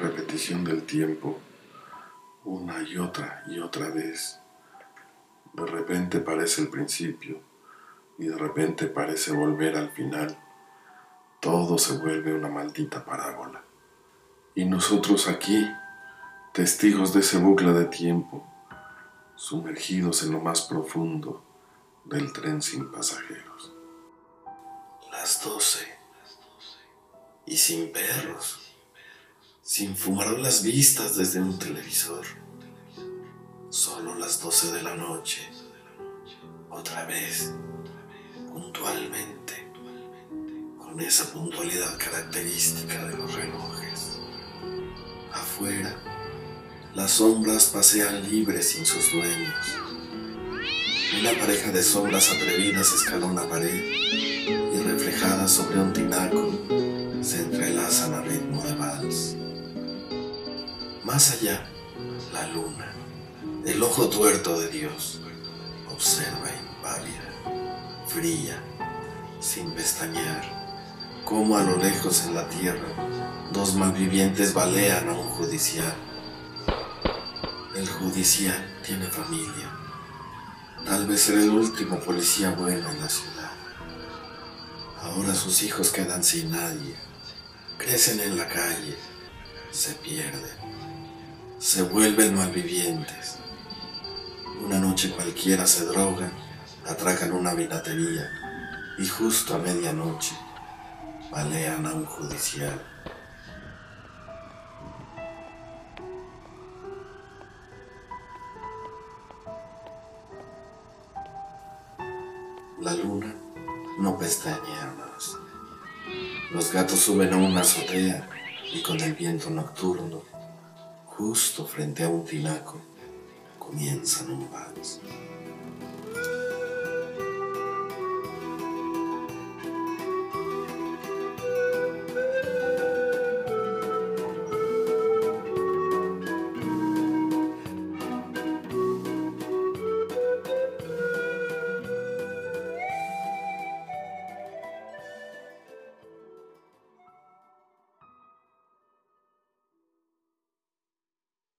repetición del tiempo, una y otra y otra vez. De repente parece el principio y de repente parece volver al final. Todo se vuelve una maldita parábola. Y nosotros aquí, testigos de ese bucle de tiempo, sumergidos en lo más profundo del tren sin pasajeros. Las doce. Y sin perros. Sin fumar las vistas desde un televisor. Solo las doce de la noche. Otra vez. Puntualmente. Con esa puntualidad característica de los relojes. Afuera. Las sombras pasean libres sin sus dueños. Una pareja de sombras atrevidas escala una pared y reflejada sobre un tinaco Más allá, la luna, el ojo tuerto de Dios, observa impálida, fría, sin pestañear, como a lo lejos en la tierra dos malvivientes balean a un judicial. El judicial tiene familia. Tal vez será el último policía bueno en la ciudad. Ahora sus hijos quedan sin nadie. Crecen en la calle. Se pierden. Se vuelven malvivientes. Una noche cualquiera se drogan, atracan una vinatería y justo a medianoche balean a un judicial. La luna no pestañea más. Los gatos suben a una azotea y con el viento nocturno, justo frente a un tinaco, comienzan un vals.